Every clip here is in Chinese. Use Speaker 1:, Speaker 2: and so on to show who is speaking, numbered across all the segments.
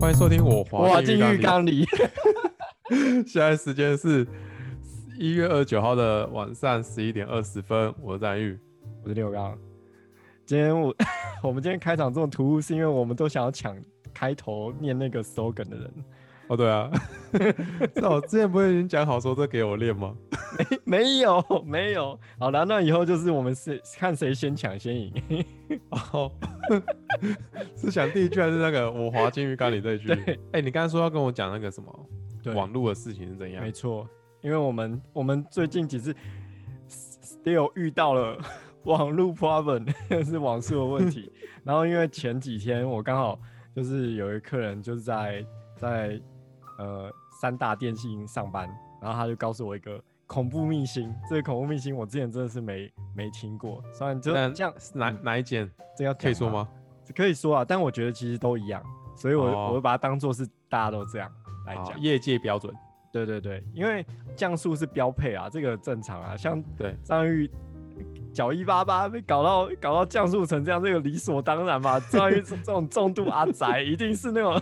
Speaker 1: 欢迎收听我滑进浴缸里。现在时间是一月二十九号的晚上十一点二十分。我是战玉，
Speaker 2: 我是六刚。今天我 我们今天开场这么突兀，是因为我们都想要抢开头念那个 slogan 的人。
Speaker 1: 哦，对啊，那我之前不是已经讲好说这给我练吗？
Speaker 2: 没没有没有。好了，那以后就是我们是看谁先抢先赢。
Speaker 1: 哦，是想第一句还是那个我滑金鱼缸里这一句？哎、欸，你刚才说要跟我讲那个什么对网络的事情是怎样？
Speaker 2: 没错，因为我们我们最近几次 still 遇到了网络 problem，是网速的问题。然后因为前几天我刚好就是有一个客人就是在在。呃，三大电信上班，然后他就告诉我一个恐怖秘辛。这个恐怖秘辛我之前真的是没没听过，虽然就这样，
Speaker 1: 哪哪一间？这要可以说吗？
Speaker 2: 可以说啊，但我觉得其实都一样，所以我、哦、我会把它当做是大家都这样来讲，
Speaker 1: 业界标准。
Speaker 2: 对对对，因为降速是标配啊，这个正常啊。像
Speaker 1: 对
Speaker 2: 张玉。脚一八八被搞到搞到降速成这样，这个理所当然嘛。关于这种重度阿宅，一定是那种，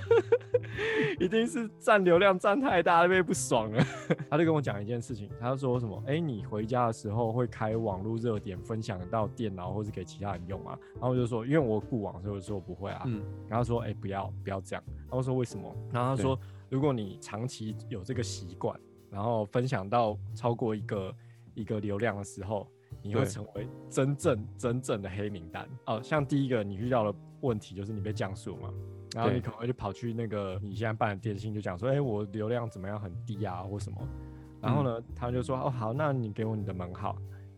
Speaker 2: 一定是占流量占太大，被不爽了。他就跟我讲一件事情，他就说什么，哎、欸，你回家的时候会开网络热点分享到电脑，或是给其他人用吗？然后我就说，因为我固网，所以我说我不会啊。嗯。然后说，哎、欸，不要不要这样。然后说为什么？然后他说，如果你长期有这个习惯，然后分享到超过一个一个流量的时候。你会成为真正真正的黑名单。哦。像第一个你遇到的问题就是你被降速嘛，然后你可能会就跑去那个你现在办的电信就讲说，哎、欸，我流量怎么样很低啊或什么，然后呢，嗯、他就说，哦好，那你给我你的门号，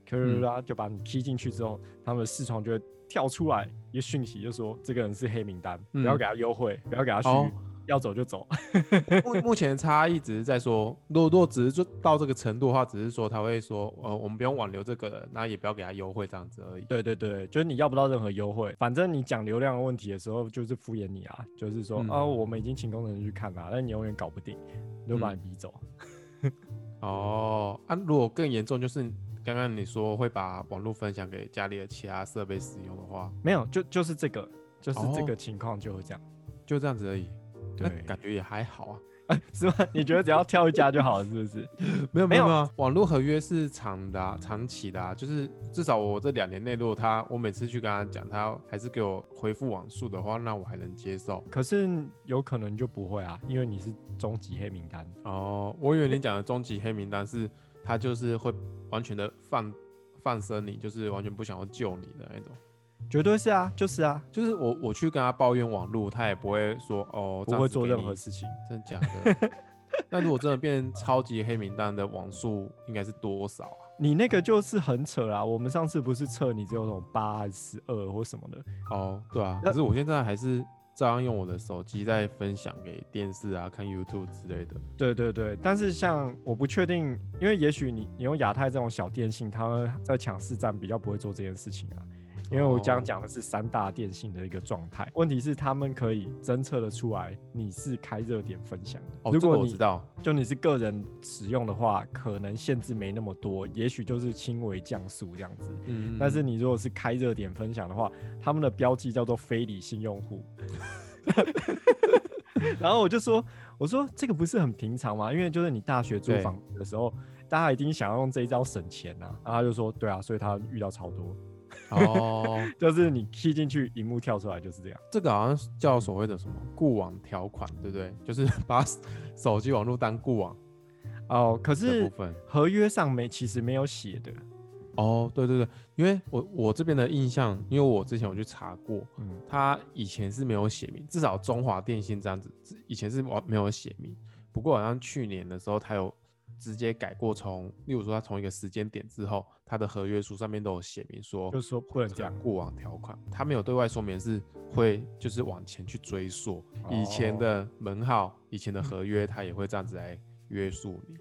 Speaker 2: 可是啊就把你 key 进去之后，他们的视窗就会跳出来一个讯息，就说这个人是黑名单，不要给他优惠，不要给他续。哦要走就走。
Speaker 1: 目目前的差异只是在说，如果如果只是做到这个程度的话，只是说他会说，呃，我们不用挽留这个人，那也不要给他优惠这样子而已。
Speaker 2: 对对对，就是你要不到任何优惠，反正你讲流量的问题的时候，就是敷衍你啊，就是说，嗯、哦，我们已经请工程师去看了，但你永远搞不定，就把你逼走。
Speaker 1: 嗯、哦，啊，如果更严重，就是刚刚你说会把网络分享给家里的其他设备使用的话，
Speaker 2: 没有，就就是这个，就是这个情况就会这样，哦、
Speaker 1: 就这样子而已。对，感觉也还好啊，
Speaker 2: 欸、是吗？你觉得只要跳一家就好了，是不是？
Speaker 1: 没有没有没有，网络合约是长的、啊、长期的、啊，就是至少我这两年内，如果他我每次去跟他讲，他还是给我回复网速的话，那我还能接受。
Speaker 2: 可是有可能就不会啊，因为你是终极黑名单。
Speaker 1: 哦，我以为你讲的终极黑名单是他就是会完全的放放生你，就是完全不想要救你的那种。
Speaker 2: 绝对是啊，就是啊，
Speaker 1: 就是我我去跟他抱怨网络，他也不会说哦，
Speaker 2: 不会做任何事情，
Speaker 1: 真的假的？那如果真的变超级黑名单的网速应该是多少啊？
Speaker 2: 你那个就是很扯啦！我们上次不是测你只有那种八还是十二或什么的？
Speaker 1: 哦，对啊，可是我现在还是照样用我的手机在分享给电视啊、看 YouTube 之类的。
Speaker 2: 对对对，但是像我不确定，因为也许你你用亚太这种小电信，他们在抢市占比较不会做这件事情啊。因为我刚讲的是三大电信的一个状态，问题是他们可以侦测得出来你是开热点分享的。
Speaker 1: 哦，如果你知道，
Speaker 2: 就你是个人使用的话，可能限制没那么多，也许就是轻微降速这样子。嗯，但是你如果是开热点分享的话，他们的标记叫做非理性用户。然后我就说，我说这个不是很平常吗？因为就是你大学租房子的时候，大家一定想要用这一招省钱呐。然后他就说，对啊，所以他遇到超多。哦，就是你 key 进去，荧幕跳出来就是这样。
Speaker 1: 这个好像叫所谓的什么固网条款，对不对？就是 把手机网络当固网。
Speaker 2: 哦，可是合约上没，其实没有写的。
Speaker 1: 哦，对对对，因为我我这边的印象，因为我之前有去查过，嗯，他以前是没有写明，至少中华电信这样子，以前是没有写明。不过好像去年的时候，他有。直接改过，从例如说他从一个时间点之后，他的合约书上面都有写明说，
Speaker 2: 就是说不能讲
Speaker 1: 过往条款，他没有对外说明是会就是往前去追溯以前的门号、以前的合约，他也会这样子来约束你。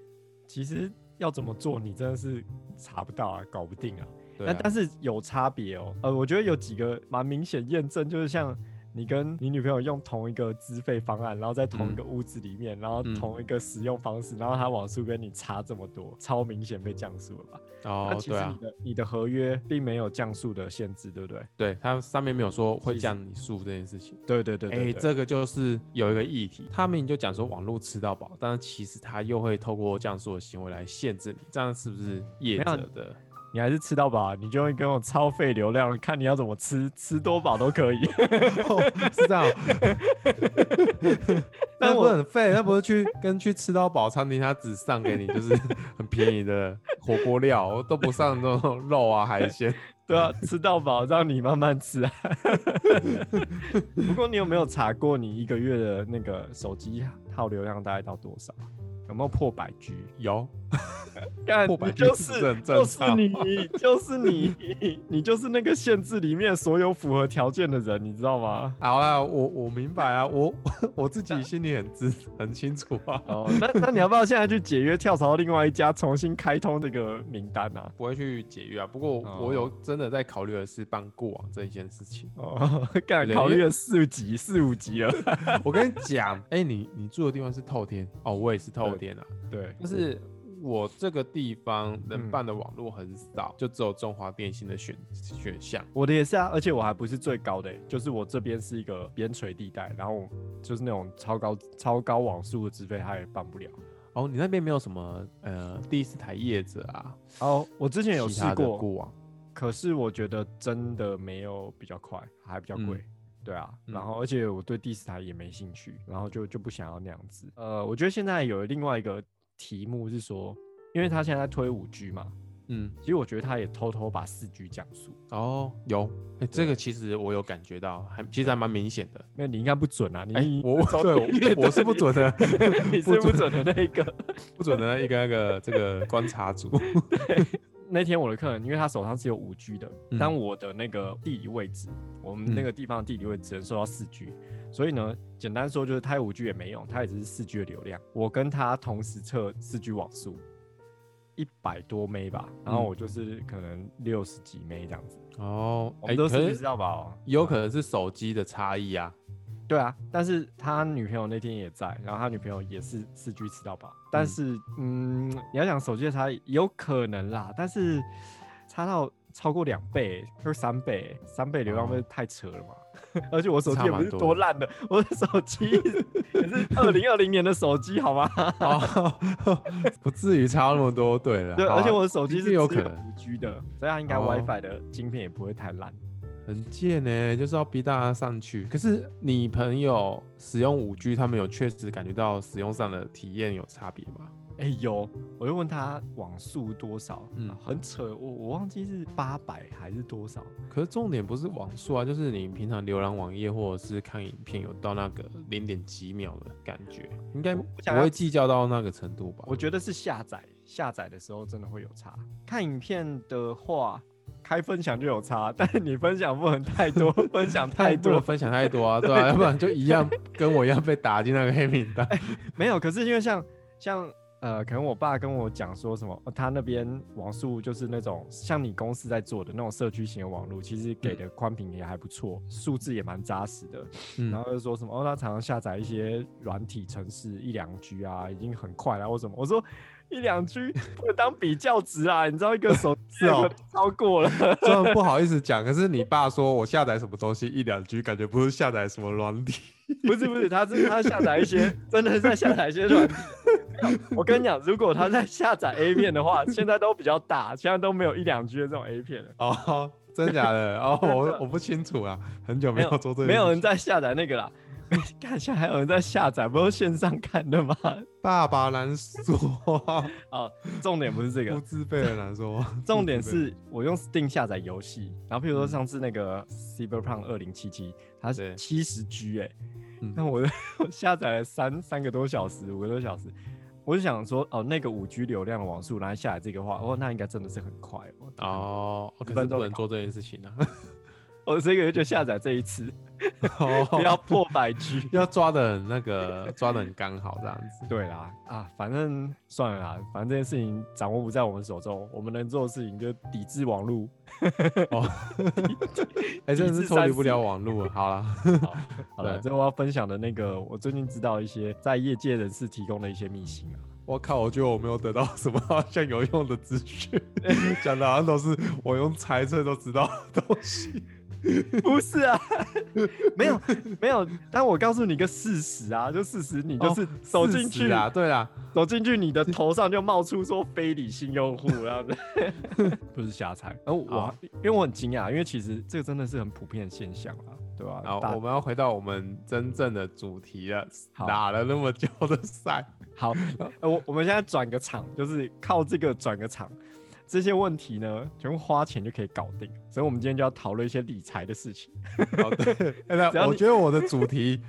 Speaker 2: 其实要怎么做，你真的是查不到啊，搞不定啊。但但是有差别哦，呃，我觉得有几个蛮明显验证，就是像你跟你女朋友用同一个资费方案，然后在同一个屋子里面，嗯、然后同一个使用方式，嗯、然后它网速跟你差这么多，超明显被降速了吧？
Speaker 1: 哦，
Speaker 2: 其实你的、
Speaker 1: 啊、
Speaker 2: 你的合约并没有降速的限制，对不对？
Speaker 1: 对，它上面没有说会降你速这件事情。
Speaker 2: 对对对，对，哎、
Speaker 1: 欸，这个就是有一个议题，他们就讲说网络吃到饱，但是其实他又会透过降速的行为来限制你，这样是不是业者的？
Speaker 2: 你还是吃到饱，你就会跟我超费流量，看你要怎么吃，吃多饱都可以。
Speaker 1: 哦、是这样。那不是很费？那不是去跟去吃到饱餐厅，他只上给你就是很便宜的火锅料，都不上那种肉啊海鲜。
Speaker 2: 对啊，吃到饱让你慢慢吃啊。不过你有没有查过你一个月的那个手机耗流量大概到多少？有没有破百 G？
Speaker 1: 有。
Speaker 2: 干，你就是就是你，就是你，你就是那个限制里面所有符合条件的人，你知道吗？
Speaker 1: 好啊，我我明白啊，我 我自己心里很知 很清楚啊。
Speaker 2: 哦，那那你要不要现在去解约，跳槽到另外一家，重新开通这个名单啊？
Speaker 1: 不会去解约啊，不过我有真的在考虑的是办过往这一件事情。
Speaker 2: 哦，干，考虑了四级四五级了。
Speaker 1: 我跟你讲，哎、欸，你你住的地方是透天哦，我也是透天啊。
Speaker 2: 对，
Speaker 1: 就是。我这个地方能办的网络很少，嗯、就只有中华电信的选选项。
Speaker 2: 我的也是啊，而且我还不是最高的，就是我这边是一个边陲地带，然后就是那种超高超高网速的资费，他也办不了。
Speaker 1: 哦，你那边没有什么呃第四台业者啊？
Speaker 2: 哦，我之前有试过过网，可是我觉得真的没有比较快，还比较贵。嗯、对啊，然后而且我对第四台也没兴趣，然后就就不想要那样子。呃，我觉得现在有另外一个。题目是说，因为他现在在推五 G 嘛，嗯，其实我觉得他也偷偷把四 G 降速。
Speaker 1: 哦，有，哎、欸，这个其实我有感觉到，还其实还蛮明显的。
Speaker 2: 那你应该不准啊，你、
Speaker 1: 欸、我对，我是不准的，
Speaker 2: 你是不准的那一个，
Speaker 1: 不准的那一个那个这个观察组。
Speaker 2: 那天我的客人，因为他手上是有五 G 的，嗯、但我的那个地理位置，我们那个地方的地理位置只能收到四 G。所以呢，简单说就是他五 G 也没用，他也只是四 G 的流量。我跟他同时测四 G 网速，一百多 M 吧，然后我就是可能六十几 M 这样子。
Speaker 1: 哦，哎，
Speaker 2: 都是知道吧？
Speaker 1: 有可能是手机的差异啊。
Speaker 2: 对啊，但是他女朋友那天也在，然后他女朋友也是四 G 吃到饱。但是，嗯，嗯，你要讲手机的差异，有可能啦，但是差到超过两倍，就是三倍，三倍流量不是太扯了嘛？哦 而且我手机也不是多烂的，的我的手机也是二零二零年的手机，好吗？
Speaker 1: 哦，不至于差那么多，对了。
Speaker 2: 对，
Speaker 1: 啊、
Speaker 2: 而且我的手机是
Speaker 1: 有可能
Speaker 2: 五 G 的，所以它应该 WiFi 的晶片也不会太烂。
Speaker 1: 很贱呢，就是要逼大家上去。可是你朋友使用五 G，他们有确实感觉到使用上的体验有差别吗？
Speaker 2: 哎、欸、有，我就问他网速多少，嗯，很扯，我我忘记是八百还是多少。
Speaker 1: 可是重点不是网速啊，就是你平常浏览网页或者是看影片有到那个零点几秒的感觉，应该不会计较到那个程度吧？
Speaker 2: 我觉得是下载下载的时候真的会有差。看影片的话，开分享就有差，但是你分享不能太多，分享 太多
Speaker 1: 分享太多啊，对吧、啊？要不然就一样 跟我一样被打进那个黑名单、
Speaker 2: 欸。没有，可是因为像像。呃，可能我爸跟我讲说什么，他那边网速就是那种像你公司在做的那种社区型的网络，其实给的宽频也还不错，数字也蛮扎实的。嗯、然后就说什么，哦，他常常下载一些软体程式一两 G 啊，已经很快了，或什么。我说一两 G 不能当比较值啊，你知道一个手 机哦超过了，
Speaker 1: 虽然不好意思讲，可是你爸说我下载什么东西一两 G，感觉不是下载什么软体。
Speaker 2: 不是不是，他是他下载一些，真的是在下载一些软体。我跟你讲，如果他在下载 A 片的话，现在都比较大，现在都没有一两 G 的这种 A 片了。
Speaker 1: 哦，真假的？哦，我我不清楚啊，很久没有做这个，
Speaker 2: 没有人在下载那个啦。看，现在还有人在下载，不是线上看的吗？
Speaker 1: 爸爸难说。
Speaker 2: 哦，重点不是这个，
Speaker 1: 不自备的难说。
Speaker 2: 重点是我用 Steam 下载游戏，然后譬如说上次那个 Cyberpunk 二零七七，它是七十 G 哎。那我我下载了三三个多小时，五个多小时，我就想说，哦，那个五 G 流量的网速，然后下载这个话，哦，那应该真的是很快
Speaker 1: 哦。哦，可是不能做这件事情啊。
Speaker 2: 我这个月就下载这一次，不要破百 G，
Speaker 1: 要抓的那个抓的很刚好这样子。
Speaker 2: 对啦，啊，反正算了啦，反正这件事情掌握不在我们手中，我们能做的事情就抵制网络。哦，
Speaker 1: 哎、欸，真的是脱离不了网络。好了，
Speaker 2: 好，好了，最后我要分享的那个，我最近知道一些在业界人士提供的一些秘辛啊。
Speaker 1: 我靠，我觉得我没有得到什么好像有用的资讯，讲的好像都是我用猜测都知道的东西。
Speaker 2: 不是啊，没有没有，但我告诉你个事实啊，就事实，你就是走进去、
Speaker 1: 哦、啊，对啊，
Speaker 2: 走进去，你的头上就冒出说非理性用户，这样子，不是瞎猜。而我因为我很惊讶，因为其实这个真的是很普遍的现象啊，对吧？
Speaker 1: 然后我们要回到我们真正的主题了，打了那么久的赛，
Speaker 2: 好，我我们现在转个场，就是靠这个转个场。这些问题呢，全部花钱就可以搞定，所以我们今天就要讨论一些理财的事情。
Speaker 1: 好的，我觉得我的主题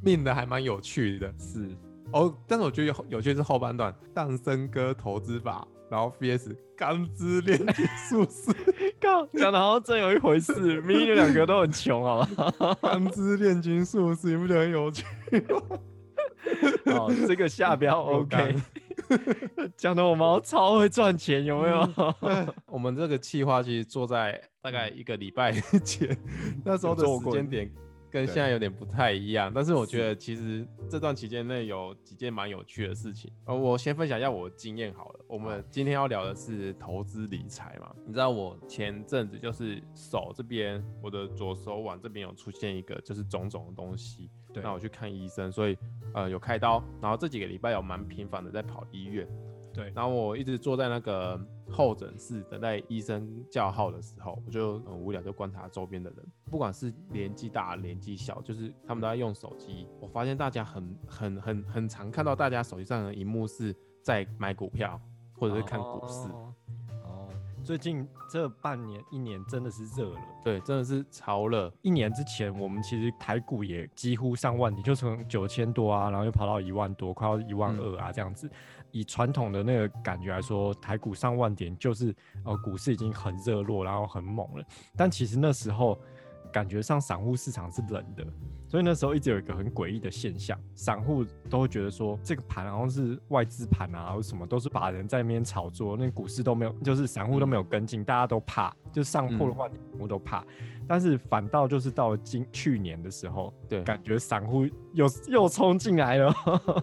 Speaker 1: 命的还蛮有趣的，
Speaker 2: 是
Speaker 1: 哦，但是我觉得有有趣是后半段，诞生哥投资法，然后 VS 钢之炼金术师，
Speaker 2: 靠，讲的好像真有一回事，明明两个都很穷，好吧？
Speaker 1: 钢之炼金术师，你不觉得很有趣吗？
Speaker 2: 好，这个下标 OK。讲的我们超会赚钱，有没有？
Speaker 1: 我们这个计划其实做在大概一个礼拜前，那时候的时间点跟现在有点不太一样。但是我觉得其实这段期间内有几件蛮有趣的事情。呃，我先分享一下我的经验好了。我们今天要聊的是投资理财嘛？你知道我前阵子就是手这边，我的左手腕这边有出现一个就是肿肿的东西。对，那我去看医生，所以呃有开刀，然后这几个礼拜有蛮频繁的在跑医院。对，然后我一直坐在那个候诊室等待医生叫号的时候，我就很无聊，就观察周边的人，不管是年纪大年纪小，就是他们都在用手机。我发现大家很很很很常看到大家手机上的荧幕是在买股票或者是看股市。哦
Speaker 2: 最近这半年一年真的是热了，
Speaker 1: 对，真的是潮了。
Speaker 2: 一年之前，我们其实台股也几乎上万点，就从九千多啊，然后又跑到一万多，快要一万二啊这样子。以传统的那个感觉来说，台股上万点就是呃股市已经很热络，然后很猛了。但其实那时候感觉上散户市场是冷的。所以那时候一直有一个很诡异的现象，散户都会觉得说这个盘好像是外资盘啊，或什么都是把人在那边炒作，那股市都没有，就是散户都没有跟进，大家都怕，就上破的话，散户都怕。但是反倒就是到了今去年的时候，对，感觉散户又又冲进来了，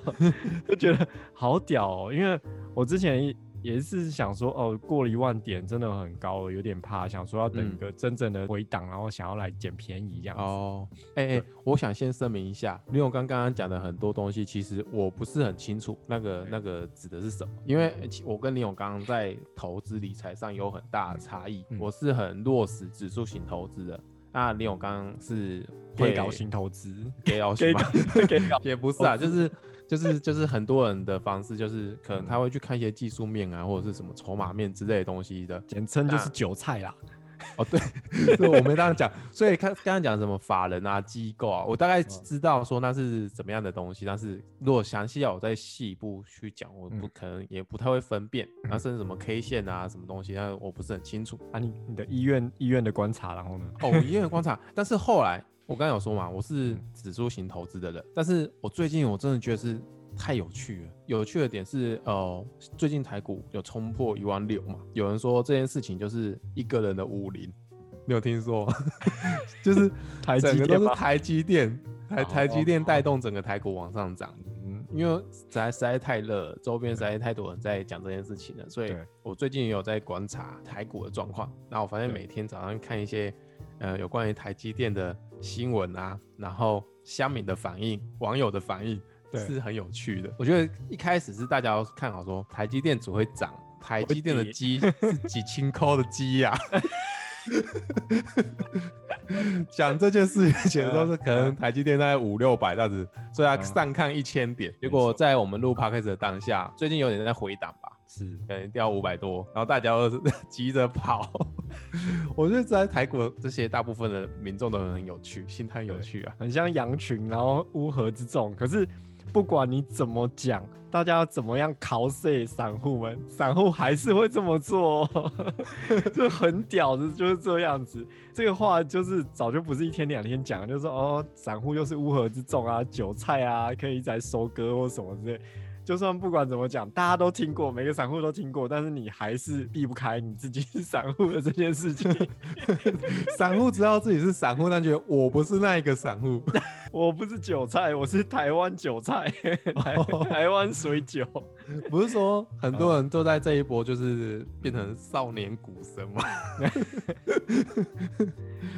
Speaker 2: 就觉得好屌哦，因为我之前一。也是想说，哦，过了一万点真的很高了，有点怕，想说要等一个真正的回档，嗯、然后想要来捡便宜这样子。哦，
Speaker 1: 哎、欸、哎、欸，我想先声明一下，因为我刚刚讲的很多东西，其实我不是很清楚那个那个指的是什么，因为我跟林勇刚刚在投资理财上有很大的差异，嗯、我是很落实指数型投资的，那林永刚刚是
Speaker 2: 会搞型投资，
Speaker 1: 给搞型吗？给搞 也不是啊，就是。就是就是很多人的方式，就是可能他会去看一些技术面啊，或者是什么筹码面之类的东西的，
Speaker 2: 简称就是韭菜啦。
Speaker 1: 哦，对，对，我没这样讲。所以看刚刚讲什么法人啊、机构啊，我大概知道说那是怎么样的东西，但是如果详细要我再细一步去讲，我不可能也不太会分辨。然后甚至什么 K 线啊，什么东西，那我不是很清楚。
Speaker 2: 啊，你你的医院医院的观察，然后呢？
Speaker 1: 哦，医院的观察，但是后来。我刚才有说嘛，我是指数型投资的人，但是我最近我真的觉得是太有趣了。有趣的点是，呃，最近台股有冲破一万六嘛，有人说这件事情就是一个人的武林，你有听说？就是 台积电都是台积电，台台积电带动整个台股往上涨。嗯，因为实在实在太热，周边实在太多人在讲这件事情了，所以我最近也有在观察台股的状况。那我发现每天早上看一些。呃，有关于台积电的新闻啊，然后乡民的反应、网友的反应，是很有趣的。我觉得一开始是大家都看好说台积电只会涨，台积电的鸡是几千块的鸡呀。讲这件事情前都是可能台积电大概五六百这样子，所以他上看一千点。结果在我们录 podcast 的当下，最近有点在回档吧。是，可能掉五百多，然后大家都是 急着跑。我觉得在台股这些大部分的民众都很有趣，心态有趣啊，
Speaker 2: 很像羊群，然后乌合之众。可是不管你怎么讲，大家要怎么样 cos 散户们，散户还是会这么做，就很屌的，就是这样子。这个话就是早就不是一天两天讲，就是说哦，散户又是乌合之众啊，韭菜啊，可以再收割或什么之类。就算不管怎么讲，大家都听过，每个散户都听过，但是你还是避不开你自己是 散户的这件事情。
Speaker 1: 散户知道自己是散户，但觉得我不是那一个散户，
Speaker 2: 我不是韭菜，我是台湾韭菜，台台湾水韭。
Speaker 1: 不是说很多人都在这一波就是变成少年股神吗？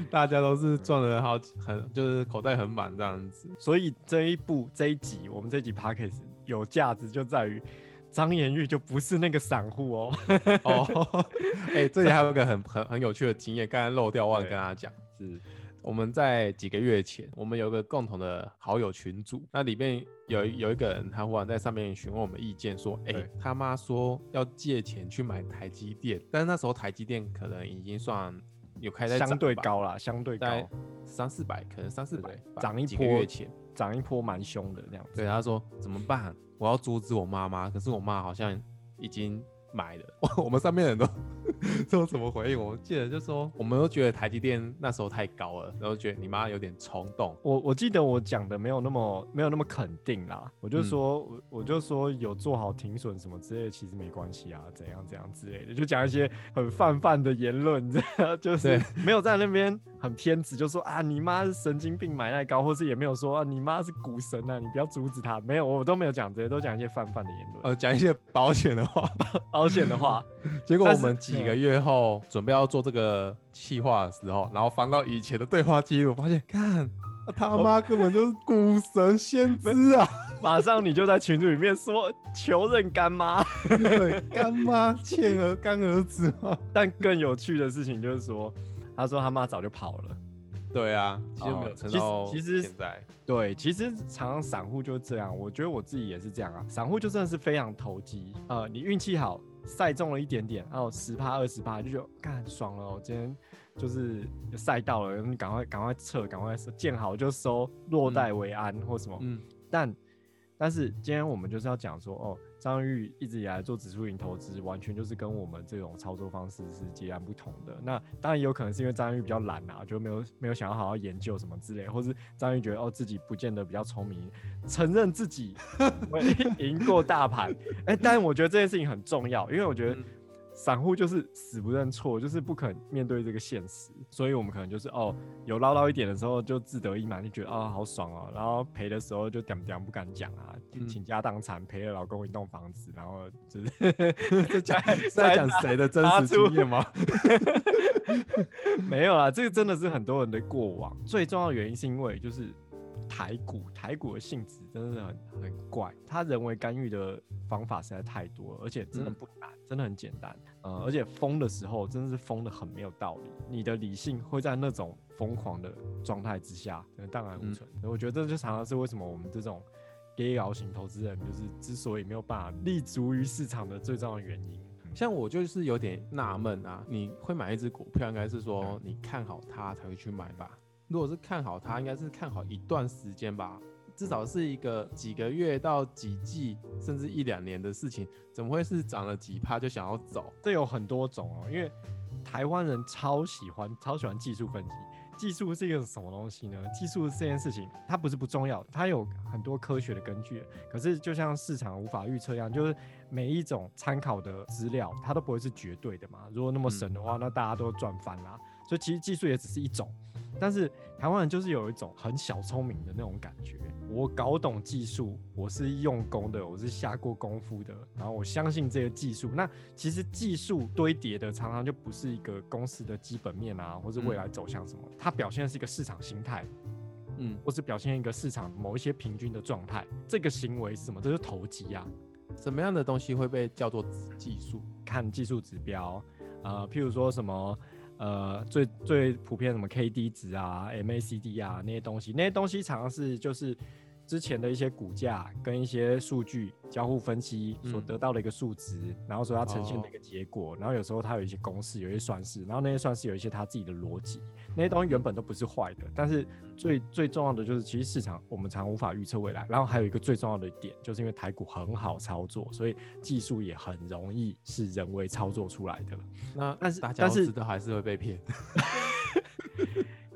Speaker 1: 大家都是赚了好很，就是口袋很满这样子。
Speaker 2: 所以这一部这一集，我们这一集 Podcast 有价值就在于张延玉就不是那个散户哦。
Speaker 1: 哦，哎，这里还有一个很很很有趣的经验，刚才漏掉忘了跟大家讲，是我们在几个月前，我们有个共同的好友群组，那里面有有一个人，他忽然在上面询问我们意见，说，哎，他妈说要借钱去买台积电，但是那时候台积电可能已经算有开在
Speaker 2: 相对高了，相对高
Speaker 1: 三四百，可能三四百
Speaker 2: 涨一
Speaker 1: 几个月前。
Speaker 2: 涨一波蛮凶的这样子，
Speaker 1: 对他说怎么办？我要阻止我妈妈，可是我妈好像已经买了。我们上面人都。都怎么回应？我记得就说，我们都觉得台积电那时候太高了，然后觉得你妈有点冲动。
Speaker 2: 我我记得我讲的没有那么没有那么肯定啦，我就说，嗯、我我就说有做好停损什么之类的，其实没关系啊，怎样怎样之类的，就讲一些很泛泛的言论，这 样就是没有在那边很偏执，就说啊你妈是神经病买太高，或是也没有说啊你妈是股神啊，你不要阻止她，没有，我都没有讲这些，都讲一些泛泛的言论，
Speaker 1: 呃，讲一些 保险的话，
Speaker 2: 保险的话，
Speaker 1: 结果我们几个月后准备要做这个企划的时候，然后翻到以前的对话记录，发现看他妈根本就是股神先知啊！
Speaker 2: 马上你就在群组里面说求认干妈，
Speaker 1: 对，干妈 欠儿干儿子吗？
Speaker 2: 但更有趣的事情就是说，他说他妈早就跑了。
Speaker 1: 对啊，其实没有撑到
Speaker 2: 其实现在。对，其实常常散户就是这样，我觉得我自己也是这样啊。散户就真的是非常投机，呃，你运气好。赛中了一点点，然后十趴二十趴就觉得干爽了，我今天就是赛到了，你赶快赶快撤，赶快见好就收，落袋为安或什么。嗯，但但是今天我们就是要讲说哦。张玉一直以来做指数型投资，完全就是跟我们这种操作方式是截然不同的。那当然也有可能是因为张玉比较懒啊，就没有没有想要好好研究什么之类，或是张玉觉得哦自己不见得比较聪明，承认自己 会赢过大盘。哎、欸，但我觉得这件事情很重要，因为我觉得。嗯散户就是死不认错，就是不肯面对这个现实，所以我们可能就是哦，有捞到一点的时候就自得意满，就觉得啊、哦、好爽哦，然后赔的时候就点点不敢讲啊，倾家荡产赔了老公一栋房子，然后就是 在讲 在讲谁的真实经验吗？没有啦，这个真的是很多人的过往。最重要的原因是因为就是。台股，台股的性质真的是很很怪，它人为干预的方法实在太多了，而且真的不难，嗯、真的很简单。呃，而且疯的时候真的是疯的很没有道理，你的理性会在那种疯狂的状态之下荡然无存。嗯、我觉得这就常常是为什么我们这种 gay 熬型投资人，就是之所以没有办法立足于市场的最重要的原因。
Speaker 1: 像我就是有点纳闷啊，你会买一只股票，应该是说你看好它才会去买吧？如果是看好它，应该是看好一段时间吧，至少是一个几个月到几季，甚至一两年的事情，怎么会是涨了几趴就想要走？
Speaker 2: 这有很多种哦，因为台湾人超喜欢超喜欢技术分析。技术是一个什么东西呢？技术这件事情，它不是不重要，它有很多科学的根据。可是就像市场无法预测一样，就是每一种参考的资料，它都不会是绝对的嘛。如果那么神的话，那大家都赚翻啦。所以其实技术也只是一种。但是台湾人就是有一种很小聪明的那种感觉，我搞懂技术，我是用功的，我是下过功夫的，然后我相信这个技术。那其实技术堆叠的常常就不是一个公司的基本面啊，或是未来走向什么，嗯、它表现的是一个市场心态，嗯，或是表现一个市场某一些平均的状态。这个行为是什么？这就是投机啊。
Speaker 1: 什么样的东西会被叫做技术？
Speaker 2: 看技术指标，呃，譬如说什么。呃，最最普遍什么 K D 值啊，M A C D 啊那些东西，那些东西常常是就是之前的一些股价跟一些数据交互分析所得到的一个数值，嗯、然后说它呈现的一个结果，哦、然后有时候它有一些公式，有一些算式，然后那些算式有一些它自己的逻辑，那些东西原本都不是坏的，但是最最重要的就是，其实市场我们常无法预测未来，然后还有一个最重要的点，就是因为台股很好操作，所以技术也很容易是人为操作出来的。
Speaker 1: 那但是但是都还是会被骗。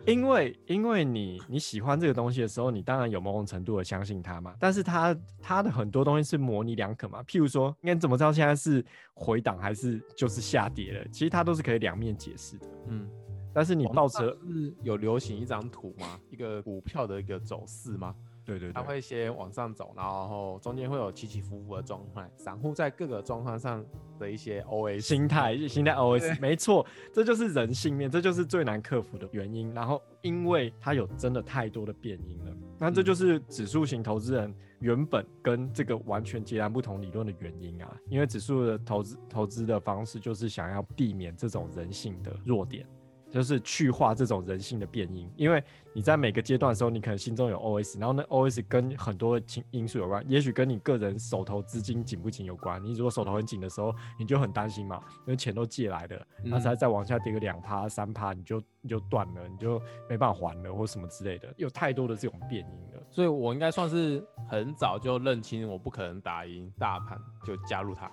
Speaker 2: 因为，因为你你喜欢这个东西的时候，你当然有某种程度的相信它嘛。但是它它的很多东西是模棱两可嘛。譬如说，你怎么知道现在是回档还是就是下跌了？其实它都是可以两面解释的。嗯，但是你抱着
Speaker 1: 是有流行一张图吗？一个股票的一个走势吗？
Speaker 2: 对对对，
Speaker 1: 它会先往上走，然后中间会有起起伏伏的状态。散户在各个状况上的一些 OS
Speaker 2: 心态，心态 OS，没错，这就是人性面，这就是最难克服的原因。然后，因为它有真的太多的变因了，那这就是指数型投资人原本跟这个完全截然不同理论的原因啊。因为指数的投资投资的方式就是想要避免这种人性的弱点。就是去化这种人性的变因，因为你在每个阶段的时候，你可能心中有 OS，然后那 OS 跟很多因因素有关，也许跟你个人手头资金紧不紧有关。你如果手头很紧的时候，你就很担心嘛，因为钱都借来的，那才再往下跌个两趴三趴，你就你就断了，你就没办法还了，或什么之类的，有太多的这种变因了。
Speaker 1: 所以我应该算是很早就认清我不可能打赢大盘，就加入它。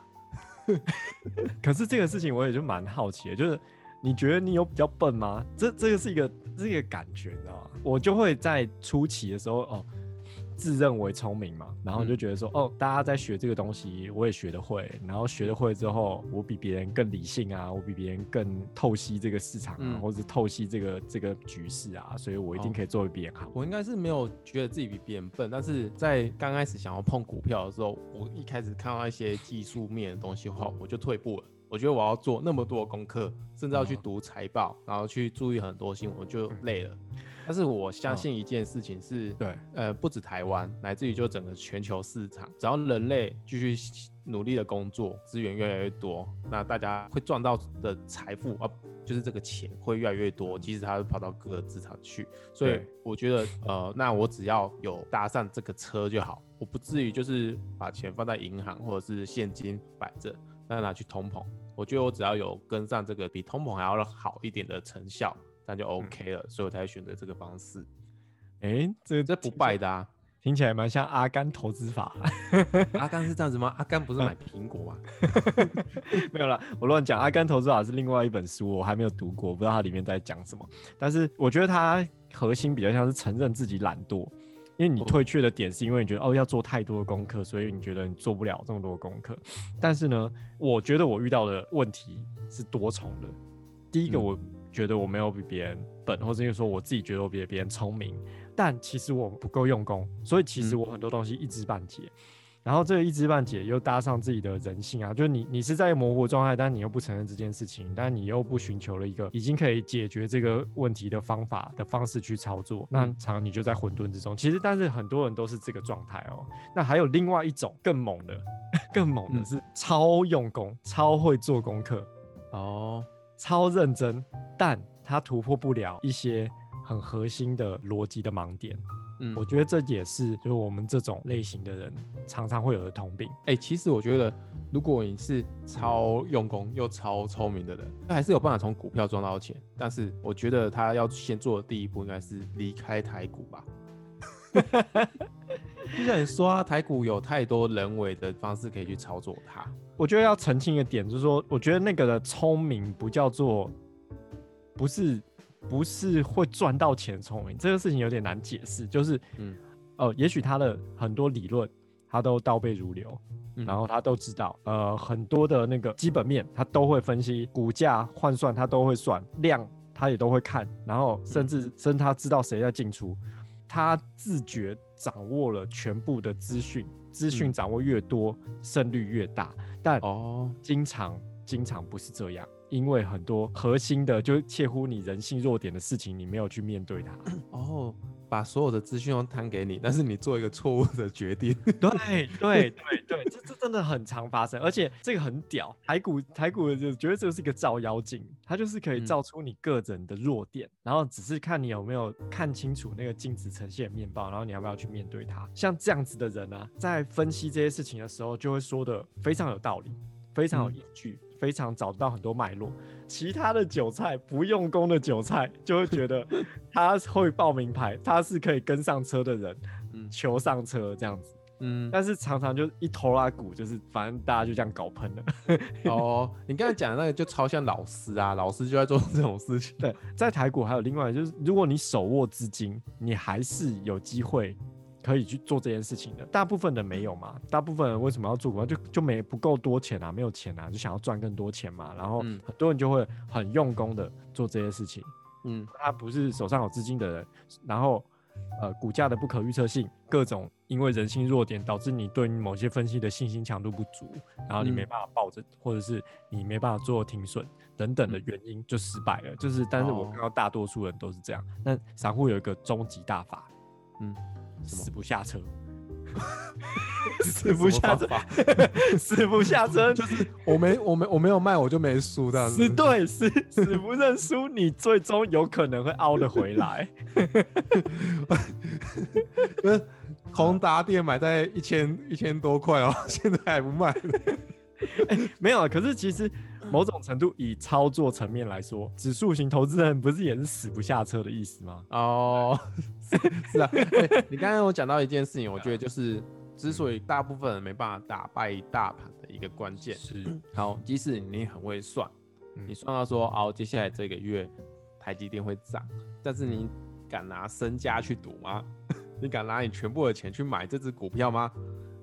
Speaker 2: 可是这个事情我也就蛮好奇的，就是。你觉得你有比较笨吗？这这个是一个是一个感觉，你知道吗？我就会在初期的时候哦，自认为聪明嘛，然后就觉得说、嗯、哦，大家在学这个东西，我也学得会，然后学得会之后，我比别人更理性啊，我比别人更透析这个市场啊，嗯、或者透析这个这个局势啊，所以我一定可以做得比别人好。
Speaker 1: 我应该是没有觉得自己比别人笨，但是在刚开始想要碰股票的时候，我一开始看到一些技术面的东西后，我就退步了。我觉得我要做那么多功课，甚至要去读财报，然后去注意很多新闻，我就累了。但是我相信一件事情是，
Speaker 2: 对，
Speaker 1: 呃，不止台湾，乃至于就整个全球市场，只要人类继续努力的工作，资源越来越多，那大家会赚到的财富啊，就是这个钱会越来越多，即使它会跑到各个资产去。所以我觉得，呃，那我只要有搭上这个车就好，我不至于就是把钱放在银行或者是现金摆着。那拿去通膨，我觉得我只要有跟上这个比通膨还要好一点的成效，那就 OK 了，嗯、所以我才会选择这个方式。
Speaker 2: 哎、欸，这这不败的啊，听起来蛮像阿甘投资法。
Speaker 1: 阿甘是这样子吗？阿甘不是买苹果吗？
Speaker 2: 没有啦，我乱讲。阿甘投资法是另外一本书，我还没有读过，不知道它里面在讲什么。但是我觉得它核心比较像是承认自己懒惰。因为你退却的点是因为你觉得哦，要做太多的功课，所以你觉得你做不了这么多功课。但是呢，我觉得我遇到的问题是多重的。第一个，我觉得我没有比别人笨，或者是说我自己觉得我比别人聪明，但其实我不够用功，所以其实我很多东西一知半解。然后这个一知半解又搭上自己的人性啊，就是你你是在模糊状态，但你又不承认这件事情，但你又不寻求了一个已经可以解决这个问题的方法的方式去操作，那常你就在混沌之中。其实，但是很多人都是这个状态哦。那还有另外一种更猛的，更猛的是超用功、超会做功课哦，超认真，但他突破不了一些很核心的逻辑的盲点。嗯，我觉得这也是就是我们这种类型的人常常会有的通病。
Speaker 1: 哎、欸，其实我觉得，如果你是超用功又超聪明的人，他还是有办法从股票赚到钱。但是我觉得他要先做的第一步，应该是离开台股吧。就像你说啊，台股有太多人为的方式可以去操作它。
Speaker 2: 我觉得要澄清一个点，就是说，我觉得那个的聪明不叫做，不是。不是会赚到钱聪明，这个事情有点难解释。就是，嗯，呃，也许他的很多理论他都倒背如流，嗯、然后他都知道，呃，很多的那个基本面他都会分析，股价换算他都会算，量他也都会看，然后甚至甚至他知道谁在进出，他自觉掌握了全部的资讯，资讯掌握越多，胜、嗯、率越大。但哦，经常经常不是这样。因为很多核心的，就切乎你人性弱点的事情，你没有去面对它。
Speaker 1: 哦，把所有的资讯都摊给你，但是你做一个错误的决定。
Speaker 2: 对对对对，这这真的很常发生，而且这个很屌。台股台股就觉得这是一个照妖镜，它就是可以照出你个人的弱点，嗯、然后只是看你有没有看清楚那个镜子呈现的面貌，然后你要不要去面对它。像这样子的人呢、啊，在分析这些事情的时候，就会说的非常有道理，非常有依据。嗯非常找到很多脉络，其他的韭菜不用功的韭菜就会觉得 他会报名牌，他是可以跟上车的人，嗯，求上车这样子，嗯，但是常常就一头拉库，就是反正大家就这样搞喷了。
Speaker 1: 哦，你刚才讲的那个就超像老师啊，老师就在做这种事情。
Speaker 2: 对，在台股还有另外就是，如果你手握资金，你还是有机会。可以去做这件事情的，大部分的没有嘛？大部分人为什么要做股票？就就没不够多钱啊，没有钱啊，就想要赚更多钱嘛。然后很多人就会很用功的做这些事情。嗯，他不是手上有资金的人，然后呃，股价的不可预测性，各种因为人性弱点导致你对某些分析的信心强度不足，然后你没办法抱着，或者是你没办法做停损等等的原因就失败了。就是，但是我看到大多数人都是这样。那散户有一个终极大法，嗯。死不下车，死不下车，死不下车，
Speaker 1: 就是我没我没我没有卖，我就没输这样子。
Speaker 2: 对，死死不认输，你最终有可能会凹得回来。
Speaker 1: 宏达店买在一千一千多块哦，现在还不卖。
Speaker 2: 欸、没有啊，可是其实某种程度以操作层面来说，指数型投资人不是也是死不下车的意思吗？
Speaker 1: 哦，是，是啊。欸、你刚刚我讲到一件事情，我觉得就是之所以大部分人没办法打败大盘的一个关键是，好，即使你很会算，你算到说哦，接下来这个月台积电会涨，但是你敢拿身家去赌吗？你敢拿你全部的钱去买这只股票吗？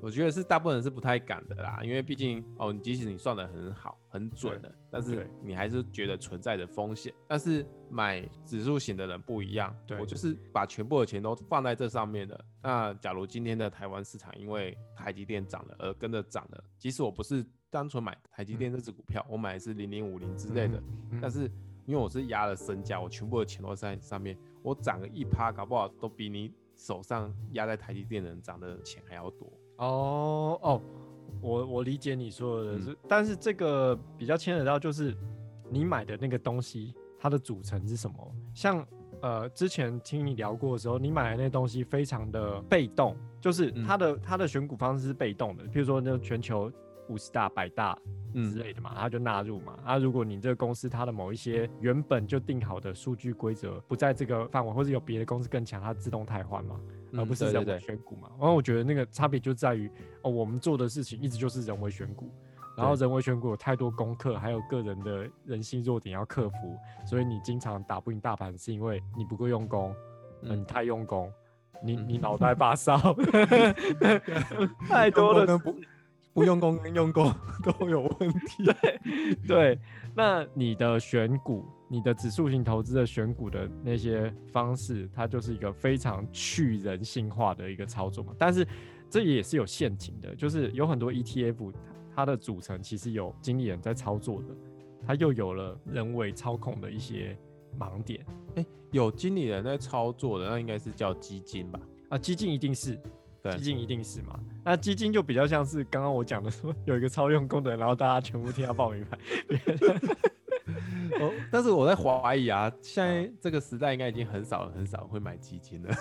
Speaker 1: 我觉得是大部分人是不太敢的啦，因为毕竟哦，你即使你算的很好、很准的，但是你还是觉得存在着风险。但是买指数型的人不一样，对，我就是把全部的钱都放在这上面的。那假如今天的台湾市场因为台积电涨了而跟着涨了，即使我不是单纯买台积电这支股票，我买的是零零五零之类的，但是因为我是压了身家，我全部的钱都在上面，我涨个一趴，搞不好都比你手上压在台积电的人涨的钱还要多。
Speaker 2: 哦哦，我我理解你说的是，嗯、但是这个比较牵扯到就是你买的那个东西它的组成是什么？像呃之前听你聊过的时候，你买的那东西非常的被动，就是它的、嗯、它的选股方式是被动的，譬如说那全球五十大、百大之类的嘛，它就纳入嘛。啊，如果你这个公司它的某一些原本就定好的数据规则不在这个范围，或者有别的公司更强，它自动汰换嘛。而不是人为选股嘛，然后我觉得那个差别就在于哦，我们做的事情一直就是人为选股，然后人为选股有太多功课，还有个人的人性弱点要克服，所以你经常打不赢大盘，是因为你不够用功，嗯，你太用功，你你脑袋发烧，太多了，
Speaker 1: 不不用功跟用功都有问题，
Speaker 2: 对对，那你的选股。你的指数型投资的选股的那些方式，它就是一个非常去人性化的一个操作嘛。但是这也是有陷阱的，就是有很多 ETF，它的组成其实有经理人在操作的，它又有了人为操控的一些盲点。
Speaker 1: 欸，有经理人在操作的，那应该是叫基金吧？
Speaker 2: 啊，基金一定是，对，基金一定是嘛。那基金就比较像是刚刚我讲的说，有一个超用功的人，然后大家全部听他报名牌。
Speaker 1: 哦，但是我在怀疑啊，现在这个时代应该已经很少很少会买基金了。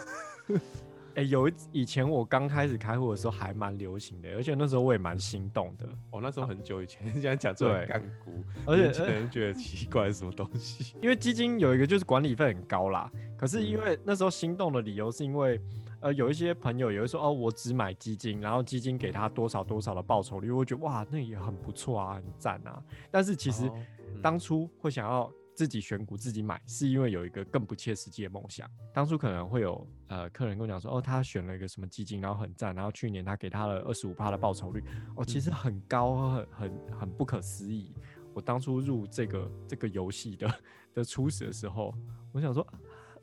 Speaker 2: 哎、欸，有以前我刚开始开户的时候还蛮流行的，而且那时候我也蛮心动的。
Speaker 1: 哦，那时候很久以前，现在讲这种干股，而且可能觉得奇怪是什么东西。
Speaker 2: 因为基金有一个就是管理费很高啦，可是因为那时候心动的理由是因为，呃，有一些朋友也会说，哦，我只买基金，然后基金给他多少多少的报酬率，我觉得哇，那也很不错啊，很赞啊。但是其实。哦当初会想要自己选股自己买，是因为有一个更不切实际的梦想。当初可能会有呃客人跟我讲说，哦，他选了一个什么基金，然后很赞，然后去年他给他了二十五趴的报酬率，哦，其实很高，很很很不可思议。我当初入这个这个游戏的 的初始的时候，我想说。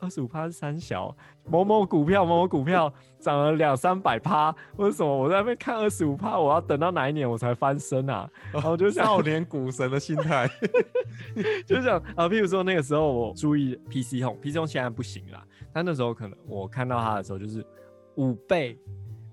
Speaker 2: 二十五趴是三小，某某股票某某股票涨了两三百趴，为什么我在那边看二十五趴？我要等到哪一年我才翻身啊？然后就
Speaker 1: 少年股神的心态，
Speaker 2: 就这样啊。譬如说那个时候我注意 PC Home，PC Home 现在不行了，但那时候可能我看到它的时候就是五倍，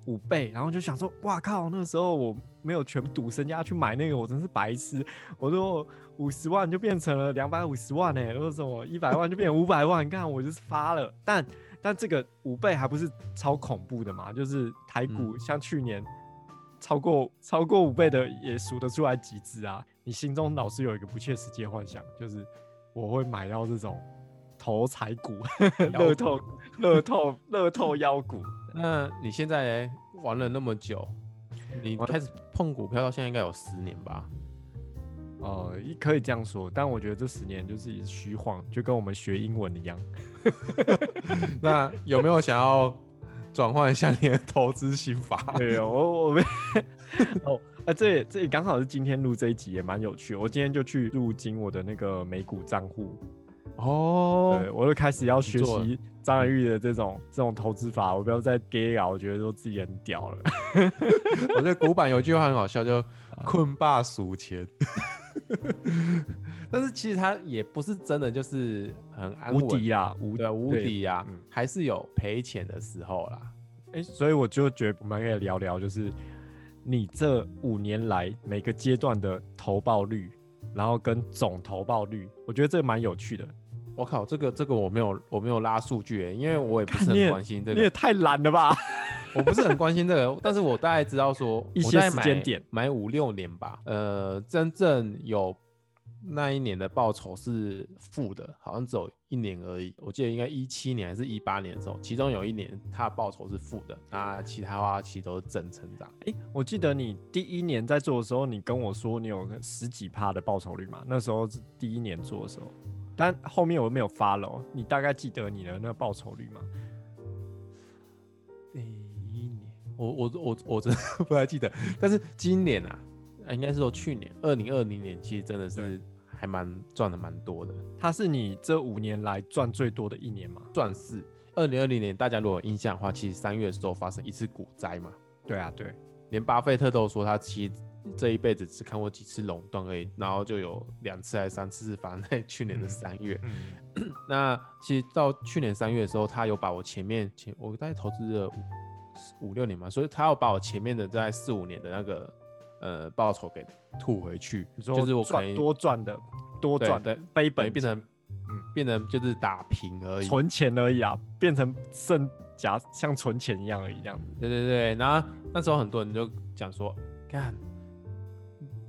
Speaker 2: 五倍，然后就想说，哇靠，那个时候我没有全赌身家去买那个，我真是白痴。我说五十万就变成了两百五十万呢，为什么一百万就变五百万？你看我就是发了，但但这个五倍还不是超恐怖的嘛？就是台股像去年。超过超过五倍的也数得出来几只啊！你心中老是有一个不切实际的幻想，就是我会买到这种头彩股、乐透、乐透、乐透妖股。
Speaker 1: 那你现在玩了那么久，你开始碰股票到现在应该有十年吧？
Speaker 2: 哦、呃，可以这样说，但我觉得这十年就是虚晃，就跟我们学英文一样。
Speaker 1: 那有没有想要？转换一下你的投资心法。
Speaker 2: 对哦，我我没 哦，啊，这也这也刚好是今天录这一集也蛮有趣。我今天就去入金我的那个美股账户哦，对，我就开始要学习张元玉的这种这种投资法。我不要再 gay 啊，我觉得说自己很屌了。
Speaker 1: 我觉得古板有一句话很好笑，叫困霸数钱。但是其实他也不是真的就是很安稳
Speaker 2: 无敌啊，无
Speaker 1: 对无敌啊，嗯、还是有赔钱的时候啦。
Speaker 2: 哎、欸，所以我就觉得我们可以聊聊，就是你这五年来每个阶段的投报率，然后跟总投报率，我觉得这蛮有趣的。
Speaker 1: 我靠，这个这个我没有我没有拉数据，因为我也不是很关心这个。
Speaker 2: 你也太懒了吧！
Speaker 1: 我不是很关心这个，但是我大概知道说
Speaker 2: 一些时间点
Speaker 1: 买五六年吧，呃，真正有。那一年的报酬是负的，好像只有一年而已。我记得应该一七年还是一八年的时候，其中有一年它的报酬是负的，那其他的话其实都是正成长。
Speaker 2: 诶、欸，我记得你第一年在做的时候，你跟我说你有个十几趴的报酬率嘛？那时候是第一年做的时候，但后面我没有 follow。你大概记得你的那个报酬率吗？
Speaker 1: 第一年，我我我我真的 不太记得，但是今年啊。应该是说去年二零二零年，其实真的是还蛮赚的蛮多的。
Speaker 2: 它是你这五年来赚最多的一年吗？
Speaker 1: 赚是二零二零年，大家如果有印象的话，其实三月的时候发生一次股灾嘛。
Speaker 2: 对啊，对，
Speaker 1: 连巴菲特都说他其实这一辈子只看过几次垄断而已，然后就有两次还是三次是发生在去年的三月。嗯嗯、那其实到去年三月的时候，他有把我前面前我大概投资了五五六年嘛，所以他要把我前面的在四五年的那个。呃，报酬给吐回去，就是我可以
Speaker 2: 多赚的，多赚的背本
Speaker 1: 变成，嗯，变成就是打平而已，
Speaker 2: 存钱而已啊，变成剩假像存钱一样而已，这样子。
Speaker 1: 对对对，然后那时候很多人就讲说，看，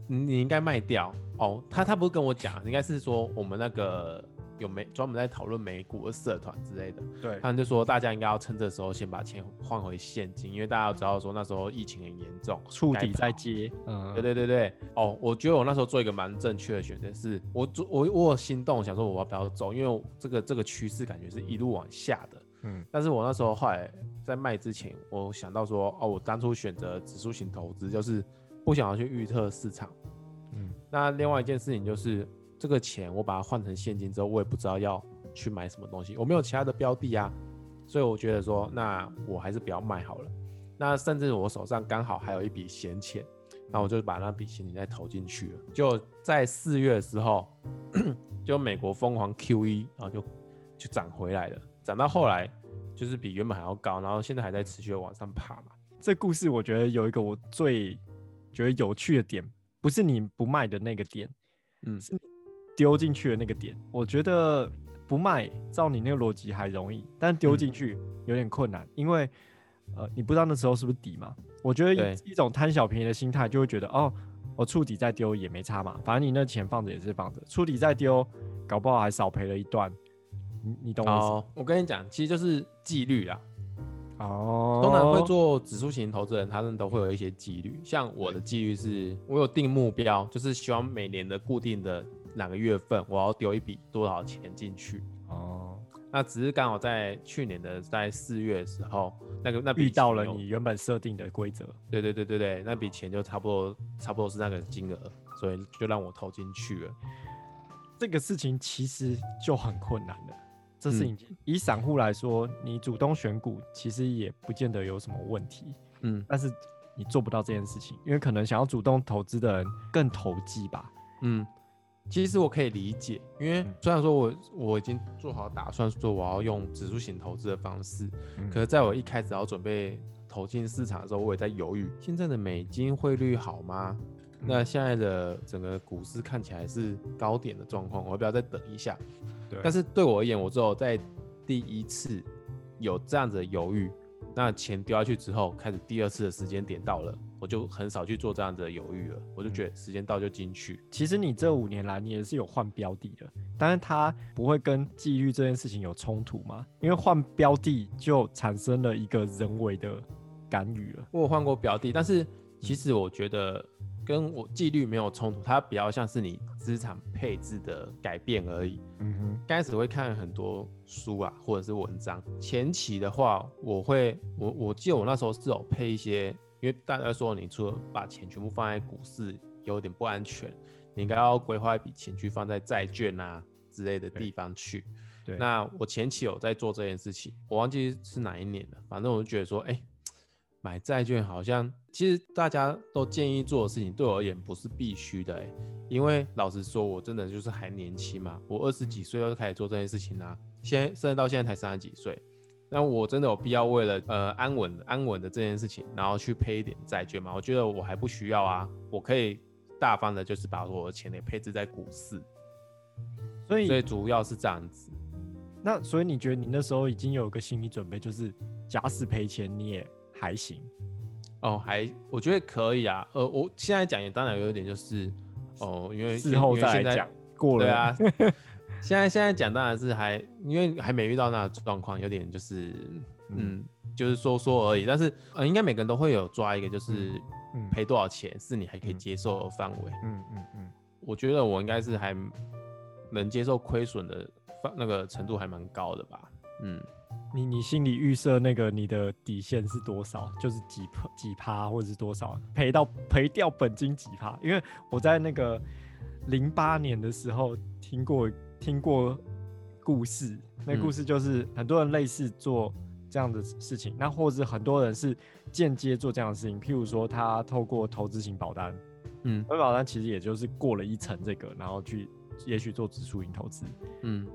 Speaker 1: 你你应该卖掉哦。他他不是跟我讲，应该是说我们那个。有没专门在讨论美股的社团之类的？
Speaker 2: 对，
Speaker 1: 他们就说大家应该要趁这时候先把钱换回现金，因为大家要知道说那时候疫情很严重，
Speaker 2: 触底再接。
Speaker 1: 嗯，对对对对。哦，我觉得我那时候做一个蛮正确的选择，是我做我我有心动想说我要不要走，因为这个这个趋势感觉是一路往下的。嗯，但是我那时候后来在卖之前，我想到说哦，我当初选择指数型投资就是不想要去预测市场。那另外一件事情就是。这个钱我把它换成现金之后，我也不知道要去买什么东西，我没有其他的标的啊，所以我觉得说，那我还是不要卖好了。那甚至我手上刚好还有一笔闲钱，那我就把那笔闲钱再投进去了。就在四月的时候，就美国疯狂 QE，然后就就涨回来了，涨到后来就是比原本还要高，然后现在还在持续的往上爬嘛。
Speaker 2: 这故事我觉得有一个我最觉得有趣的点，不是你不卖的那个点，嗯，是。丢进去的那个点，我觉得不卖，照你那个逻辑还容易，但丢进去有点困难，嗯、因为呃，你不知道那时候是不是底嘛。我觉得一种贪小便宜的心态，就会觉得哦，我触底再丢也没差嘛，反正你那钱放着也是放着，触底再丢，搞不好还少赔了一段。你你懂我意思？
Speaker 1: 哦，我跟你讲，其实就是纪律啦。
Speaker 2: 哦，
Speaker 1: 通常会做指数型投资人，他们都会有一些纪律。像我的纪律是，我有定目标，就是希望每年的固定的。哪个月份我要丢一笔多少钱进去？哦，那只是刚好在去年的在四月的时候，那个那笔
Speaker 2: 遇到了你原本设定的规则。
Speaker 1: 对对对对对，那笔钱就差不多差不多是那个金额，所以就让我投进去了。
Speaker 2: 这个事情其实就很困难了。这是以散户来说，你主动选股其实也不见得有什么问题。嗯，但是你做不到这件事情，因为可能想要主动投资的人更投机吧。嗯。
Speaker 1: 其实我可以理解，因为虽然说我我已经做好打算，说我要用指数型投资的方式，嗯、可是在我一开始要准备投进市场的时候，我也在犹豫，现在的美金汇率好吗？嗯、那现在的整个股市看起来是高点的状况，我要不要再等一下？对。但是对我而言，我只有在第一次有这样子的犹豫，那钱丢下去之后，开始第二次的时间点到了。我就很少去做这样子的犹豫了，我就觉得时间到就进去。
Speaker 2: 其实你这五年来你也是有换标的的，但是它不会跟纪律这件事情有冲突吗？因为换标的就产生了一个人为的干预了。
Speaker 1: 我有换过标的，但是其实我觉得跟我纪律没有冲突，它比较像是你资产配置的改变而已。嗯哼，刚开始会看很多书啊，或者是文章。前期的话，我会我我记得我那时候是有配一些。因为大家说，你除了把钱全部放在股市有点不安全，你应该要规划一笔钱去放在债券啊之类的地方去。对，对，那我前期有在做这件事情，我忘记是哪一年了，反正我就觉得说，哎、欸，买债券好像其实大家都建议做的事情，对我而言不是必须的、欸。因为老实说，我真的就是还年轻嘛，我二十几岁就开始做这件事情啊，现在甚至到现在才三十几岁。那我真的有必要为了呃安稳安稳的这件事情，然后去配一点债券吗？我觉得我还不需要啊，我可以大方的，就是把我的钱也配置在股市。所以所以主要是这样子。
Speaker 2: 那所以你觉得你那时候已经有个心理准备，就是假使赔钱你也还行？
Speaker 1: 哦，还我觉得可以啊。呃，我现在讲也当然有一点就是哦，因为
Speaker 2: 事后再讲过了。
Speaker 1: 对啊。现在现在讲当然是还，因为还没遇到那个状况，有点就是，嗯，嗯就是说说而已。但是呃，应该每个人都会有抓一个，就是赔多少钱是你还可以接受的范围。嗯嗯嗯，嗯。我觉得我应该是还能接受亏损的范那个程度还蛮高的吧。嗯。
Speaker 2: 你你心里预设那个你的底线是多少？就是几趴几趴或者是多少？赔到赔掉本金几趴？因为我在那个零八年的时候听过。听过故事，那故事就是很多人类似做这样的事情，嗯、那或者很多人是间接做这样的事情，譬如说他透过投资型保单，嗯，投资保单其实也就是过了一层这个，然后去也许做指数型投资，嗯，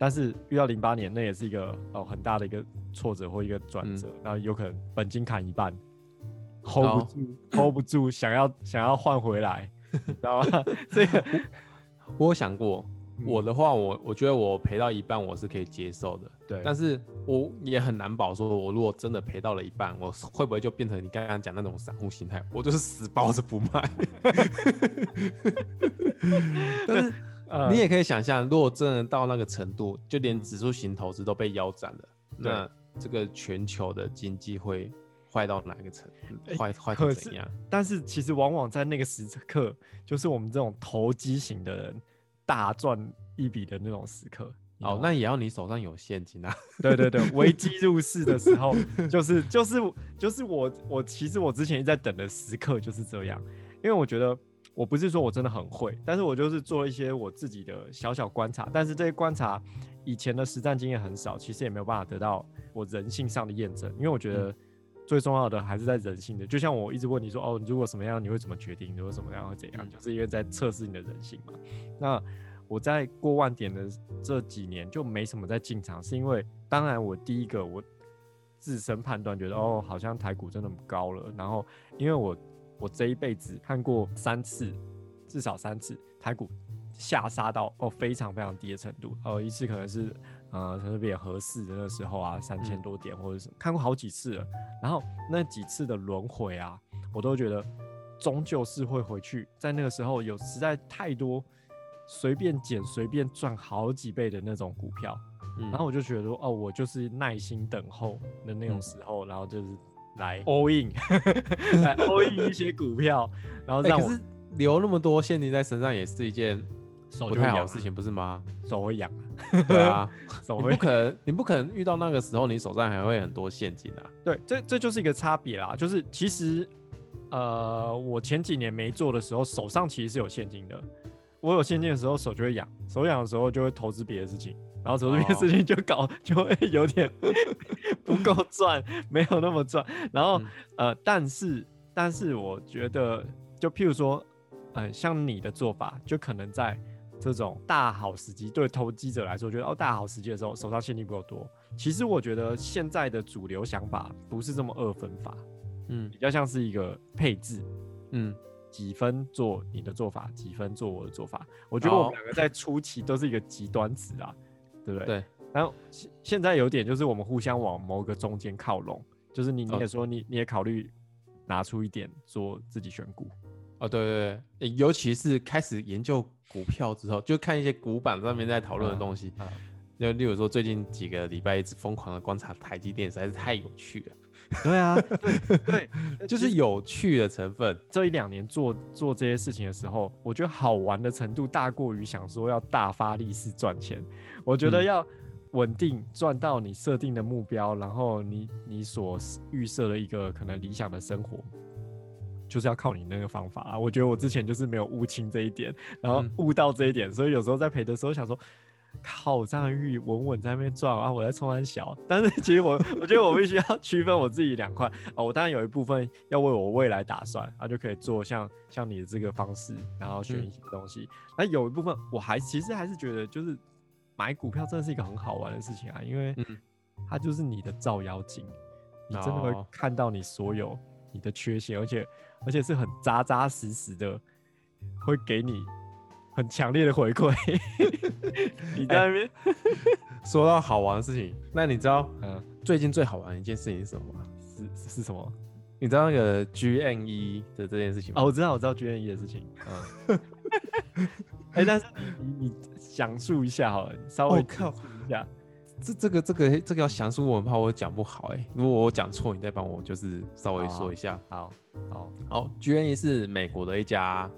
Speaker 2: 但是遇到零八年那也是一个哦很大的一个挫折或一个转折，然后有可能本金砍一半，hold 不住，hold 不住，想要想要换回来，知道吗？这个
Speaker 1: 我有想过。我的话，我我觉得我赔到一半我是可以接受的，对。但是我也很难保，说我如果真的赔到了一半，我会不会就变成你刚刚讲那种散户心态，我就是死抱着不卖。但是你也可以想象，如果真的到那个程度，就连指数型投资都被腰斩了，那这个全球的经济会坏到哪个程度？坏坏成怎样？
Speaker 2: 但是其实往往在那个时刻，就是我们这种投机型的人。大赚一笔的那种时刻
Speaker 1: 哦，那也要你手上有现金啊。
Speaker 2: 对对对，危机入市的时候，就是就是就是我我其实我之前一直在等的时刻就是这样，因为我觉得我不是说我真的很会，但是我就是做一些我自己的小小观察，但是这些观察以前的实战经验很少，其实也没有办法得到我人性上的验证，因为我觉得最重要的还是在人性的。就像我一直问你说，哦，如果什么样，你会怎么决定？如果什么样会怎样？就是因为在测试你的人性嘛。那我在过万点的这几年就没什么在进场，是因为当然我第一个我自身判断觉得哦，好像台股真的很高了。然后因为我我这一辈子看过三次，至少三次台股下杀到哦非常非常低的程度。哦，一次可能是呃特别合适的那时候啊，三千多点或者什么，看过好几次了。然后那几次的轮回啊，我都觉得终究是会回去。在那个时候有实在太多。随便捡随便赚好几倍的那种股票，嗯、然后我就觉得说，哦，我就是耐心等候的那种时候，嗯、然后就是来 all in，来 all in 一些股票，然后让我、
Speaker 1: 欸、留那么多现金在身上也是一件不太好的事情，不是吗？
Speaker 2: 手会痒，
Speaker 1: 对啊，手会你不可能，你不可能遇到那个时候，你手上还会很多现金啊。
Speaker 2: 对，这这就是一个差别啦，就是其实，呃，我前几年没做的时候，手上其实是有现金的。我有现金的时候手就会痒，手痒的时候就会投资别的事情，然后从这件事情就搞就会有点 不够赚，没有那么赚。然后、嗯、呃，但是但是我觉得，就譬如说，呃，像你的做法，就可能在这种大好时机，对投机者来说，觉得哦大好时机的时候手上现金不够多。其实我觉得现在的主流想法不是这么二分法，嗯，比较像是一个配置，嗯，几分做你的做法，几分做我的做法。我觉得我们两个在初期都是一个极端值啊，对不对？对。然后现现在有点就是我们互相往某个中间靠拢，就是你你也说你你也考虑拿出一点做自己选股。
Speaker 1: 哦，对对对，尤其是开始研究股票之后，就看一些股板上面在讨论的东西。就、例如说，最近几个礼拜一直疯狂的观察台积电，实在是太有趣了。
Speaker 2: 对啊，对，对
Speaker 1: 就是有趣的成分。
Speaker 2: 这一两年做做这些事情的时候，我觉得好玩的程度大过于想说要大发力是赚钱。我觉得要稳定赚到你设定的目标，然后你你所预设的一个可能理想的生活。就是要靠你那个方法啊！我觉得我之前就是没有悟清这一点，然后悟到这一点，嗯、所以有时候在赔的时候想说，靠，张恒宇稳稳在那边转啊，我在冲完小。但是其实我我觉得我必须要区分我自己两块啊，我当然有一部分要为我未来打算，啊就可以做像像你的这个方式，然后选一些东西。那、嗯、有一部分我还其实还是觉得，就是买股票真的是一个很好玩的事情啊，因为它就是你的照妖镜，你真的会看到你所有你的缺陷，而且。而且是很扎扎实实的，会给你很强烈的回馈。你在那边、欸、
Speaker 1: 说到好玩的事情，那你知道，嗯，最近最好玩的一件事情是什么吗？
Speaker 2: 是是什么？
Speaker 1: 你知道那个 G N E 的这件事情吗？
Speaker 2: 哦，我知道，我知道 G N E 的事情。嗯。哎、欸，但是你你讲述一下好了，稍微讲述一下。
Speaker 1: 这这个这个这个要详述，我很怕我讲不好哎、欸。如果我讲错，你再帮我就是稍微说一下。
Speaker 2: 好好
Speaker 1: 好 G N E 是美国的一家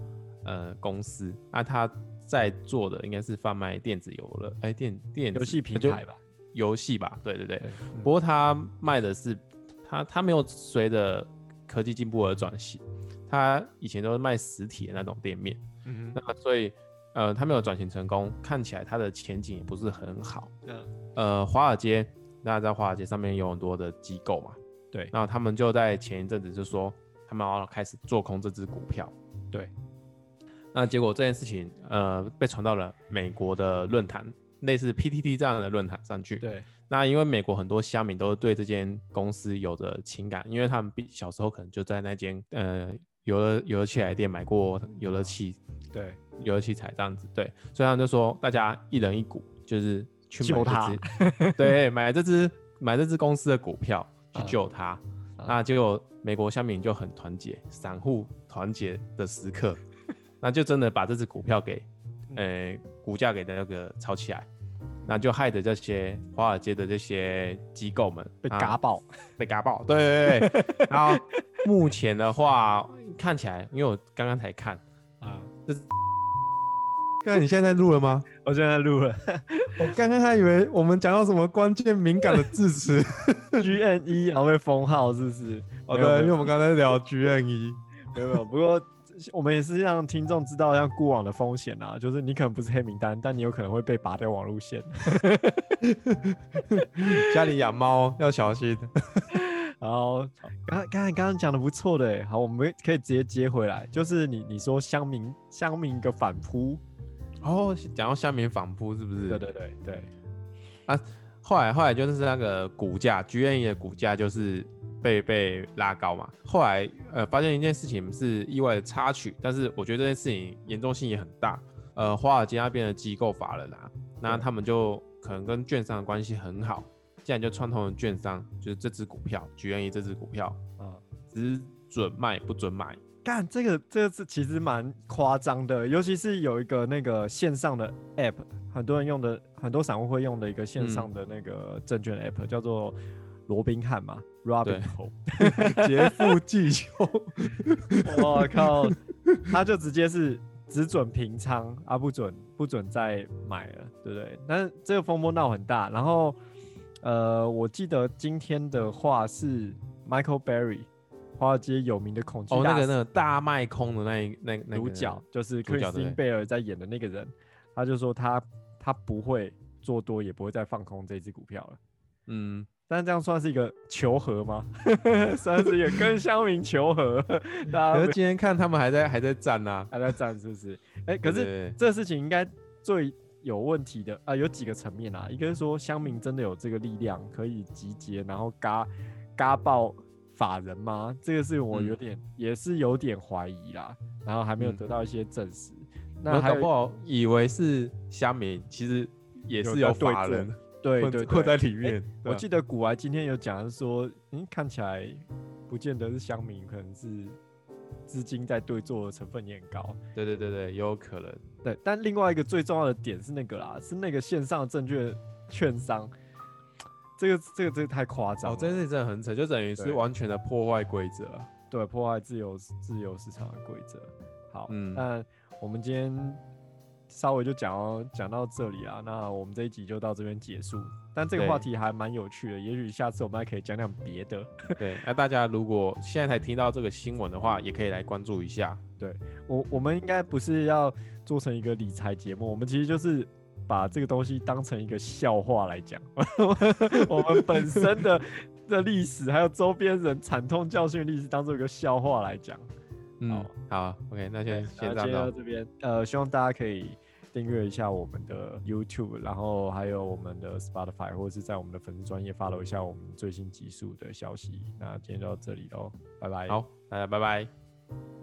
Speaker 1: 呃公司，那、啊、他在做的应该是贩卖电子游乐，哎、欸、电电
Speaker 2: 游戏平台吧，
Speaker 1: 游戏吧，对对对。不过他卖的是他他没有随着科技进步而转型，他以前都是卖实体的那种店面，嗯，那所以呃他没有转型成功，看起来他的前景也不是很好，嗯。呃，华尔街，大家在华尔街上面有很多的机构嘛，
Speaker 2: 对，
Speaker 1: 那他们就在前一阵子就说，他们要开始做空这只股票，
Speaker 2: 对，
Speaker 1: 那结果这件事情，呃，被传到了美国的论坛，类似 PTT 这样的论坛上去，
Speaker 2: 对，
Speaker 1: 那因为美国很多乡民都对这间公司有着情感，因为他们小时候可能就在那间呃游乐游乐器材店买过游乐器，
Speaker 2: 对，
Speaker 1: 游乐器材这样子，对，所以他们就说大家一人一股，就是。去救他，对，买这只买这只公司的股票去救他，嗯、那结果美国乡民就很团结，散户团结的时刻，那就真的把这支股票给，呃、欸，股价给那个炒起来，那就害得这些华尔街的这些机构们
Speaker 2: 被嘎爆，
Speaker 1: 被嘎爆，对对对，然后目前的话看起来，因为我刚刚才看啊，这。看你现在在录了吗？
Speaker 2: 我现在录了。
Speaker 1: 我刚刚还以为我们讲到什么关键敏感的字词，
Speaker 2: G N E 然后被封号是不是？
Speaker 1: 哦对，因为我们刚才聊 G
Speaker 2: N E，没有没有。不过我们也是让听众知道像过往的风险啊，就是你可能不是黑名单，但你有可能会被拔掉网路线。
Speaker 1: 家里养猫要小心。
Speaker 2: 然后刚刚才刚刚讲的不错的，好，我们可以直接接回来，就是你你说乡民乡民一个反扑。
Speaker 1: 哦，讲到下面反扑是不是？
Speaker 2: 对对对对。
Speaker 1: 啊，后来后来就是那个股价，GME 的股价就是被被拉高嘛。后来呃发现一件事情是意外的插曲，但是我觉得这件事情严重性也很大。呃，华尔街那边的机构法人啊，那他们就可能跟券商的关系很好，既然就串通了券商，就是这只股票举源于这只股票，嗯，只准卖不准买。
Speaker 2: 干这个，这个是其实蛮夸张的，尤其是有一个那个线上的 app，很多人用的，很多散户会用的一个线上的那个证券 app，、嗯、叫做罗宾汉嘛，Robinhood，
Speaker 1: 劫富济穷。
Speaker 2: 我靠，他就直接是只准平仓啊，不准不准再买了，对不对？但是这个风波闹很大，然后呃，我记得今天的话是 Michael Berry。华尔街有名的恐惧
Speaker 1: 哦，那个那个大卖空的那一那那
Speaker 2: 主角就是克里斯汀贝尔在演的那个人，他就说他他不会做多，也不会再放空这支股票了。嗯，但这样算是一个求和吗？算是一个跟乡民求和。大家
Speaker 1: 可是今天看他们还在还在战啊，
Speaker 2: 还在战是不是？哎、欸，可是这事情应该最有问题的啊、呃，有几个层面啊，一个是说乡民真的有这个力量可以集结，然后嘎嘎爆法人吗？这个是我有点、嗯、也是有点怀疑啦，然后还没有得到一些证实。嗯、
Speaker 1: 那还搞不好以为是乡民，其实也是有法人
Speaker 2: 对对对
Speaker 1: 困在里面。
Speaker 2: 我记得古来今天有讲说，嗯，看起来不见得是乡民，可能是。资金在对做的成分也很高，
Speaker 1: 对对对对，也有可能。
Speaker 2: 对，但另外一个最重要的点是那个啦，是那个线上证券券商，这个这个这个太夸张了，
Speaker 1: 哦，这件事真的很扯，就等于是完全的破坏规则，
Speaker 2: 对，破坏自由自由市场的规则。好，嗯，那我们今天稍微就讲到讲到这里啊，那我们这一集就到这边结束。但这个话题还蛮有趣的，也许下次我们还可以讲讲别的。
Speaker 1: 对，那大家如果现在才听到这个新闻的话，也可以来关注一下。
Speaker 2: 对我，我们应该不是要做成一个理财节目，我们其实就是把这个东西当成一个笑话来讲。我们本身的的历史，还有周边人惨痛教训的历史，当做一个笑话来讲。
Speaker 1: 嗯，好，OK，那先先到
Speaker 2: 这边。呃，希望大家可以。订阅一下我们的 YouTube，然后还有我们的 Spotify，或者是在我们的粉丝专业 follow 一下我们最新集数的消息。那今天就到这里喽，拜拜。
Speaker 1: 好，大家拜拜。